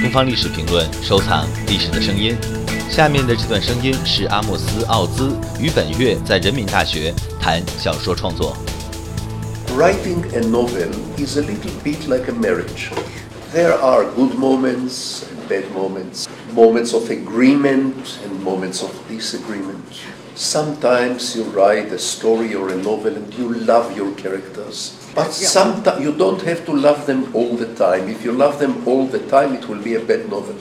东方历史评论，收藏历史的声音。下面的这段声音是阿莫斯·奥兹于本月在人民大学谈小说创作。Writing a novel is a little bit like a marriage. There are good moments and bad moments, moments of agreement and moments of disagreement. Sometimes you write a story or a novel and you love your characters. But sometimes you don't have to love them all the time. If you love them all the time, it will be a bad novel.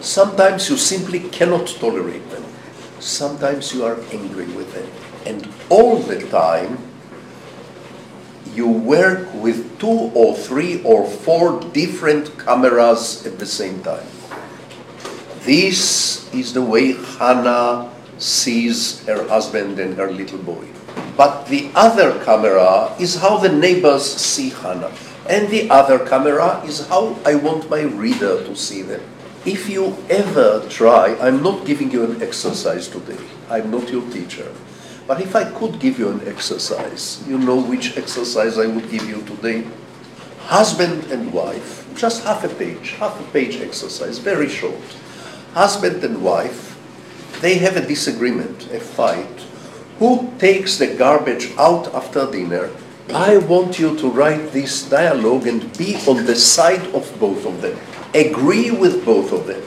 Sometimes you simply cannot tolerate them. Sometimes you are angry with them. And all the time, you work with two or three or four different cameras at the same time. This is the way Hannah sees her husband and her little boy. But the other camera is how the neighbors see Hannah. And the other camera is how I want my reader to see them. If you ever try, I'm not giving you an exercise today, I'm not your teacher. But if I could give you an exercise, you know which exercise I would give you today? Husband and wife, just half a page, half a page exercise, very short. Husband and wife, they have a disagreement, a fight, who takes the garbage out after dinner. I want you to write this dialogue and be on the side of both of them. Agree with both of them.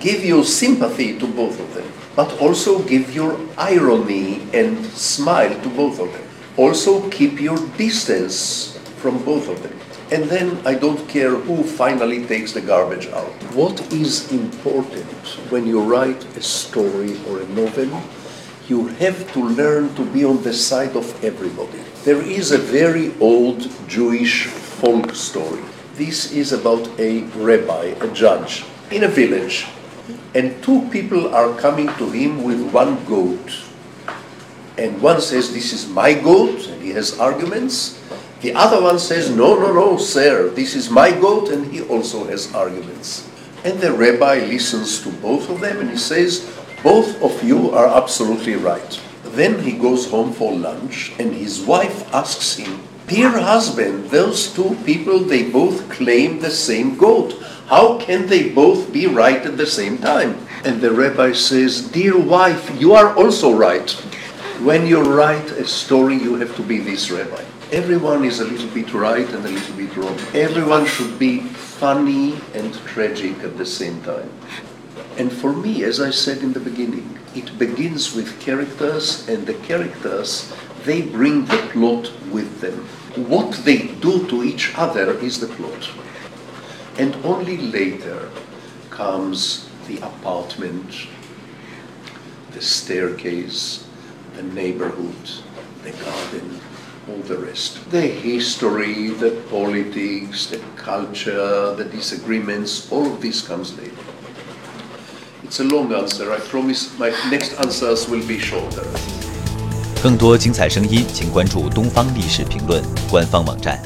Give your sympathy to both of them, but also give your irony and smile to both of them. Also keep your distance from both of them. And then I don't care who finally takes the garbage out. What is important when you write a story or a novel you have to learn to be on the side of everybody. There is a very old Jewish folk story. This is about a rabbi, a judge, in a village, and two people are coming to him with one goat. And one says, This is my goat, and he has arguments. The other one says, No, no, no, sir, this is my goat, and he also has arguments. And the rabbi listens to both of them and he says, both of you are absolutely right. Then he goes home for lunch and his wife asks him, Dear husband, those two people, they both claim the same goat. How can they both be right at the same time? And the rabbi says, Dear wife, you are also right. When you write a story, you have to be this rabbi. Everyone is a little bit right and a little bit wrong. Everyone should be funny and tragic at the same time. And for me, as I said in the beginning, it begins with characters, and the characters, they bring the plot with them. What they do to each other is the plot. And only later comes the apartment, the staircase, the neighborhood, all the rest. The history, the politics, the culture, the disagreements, all of this comes later. It's a long answer. I promise my next answers will be shorter. 更多精彩声音，请关注《东方历史评论》官方网站。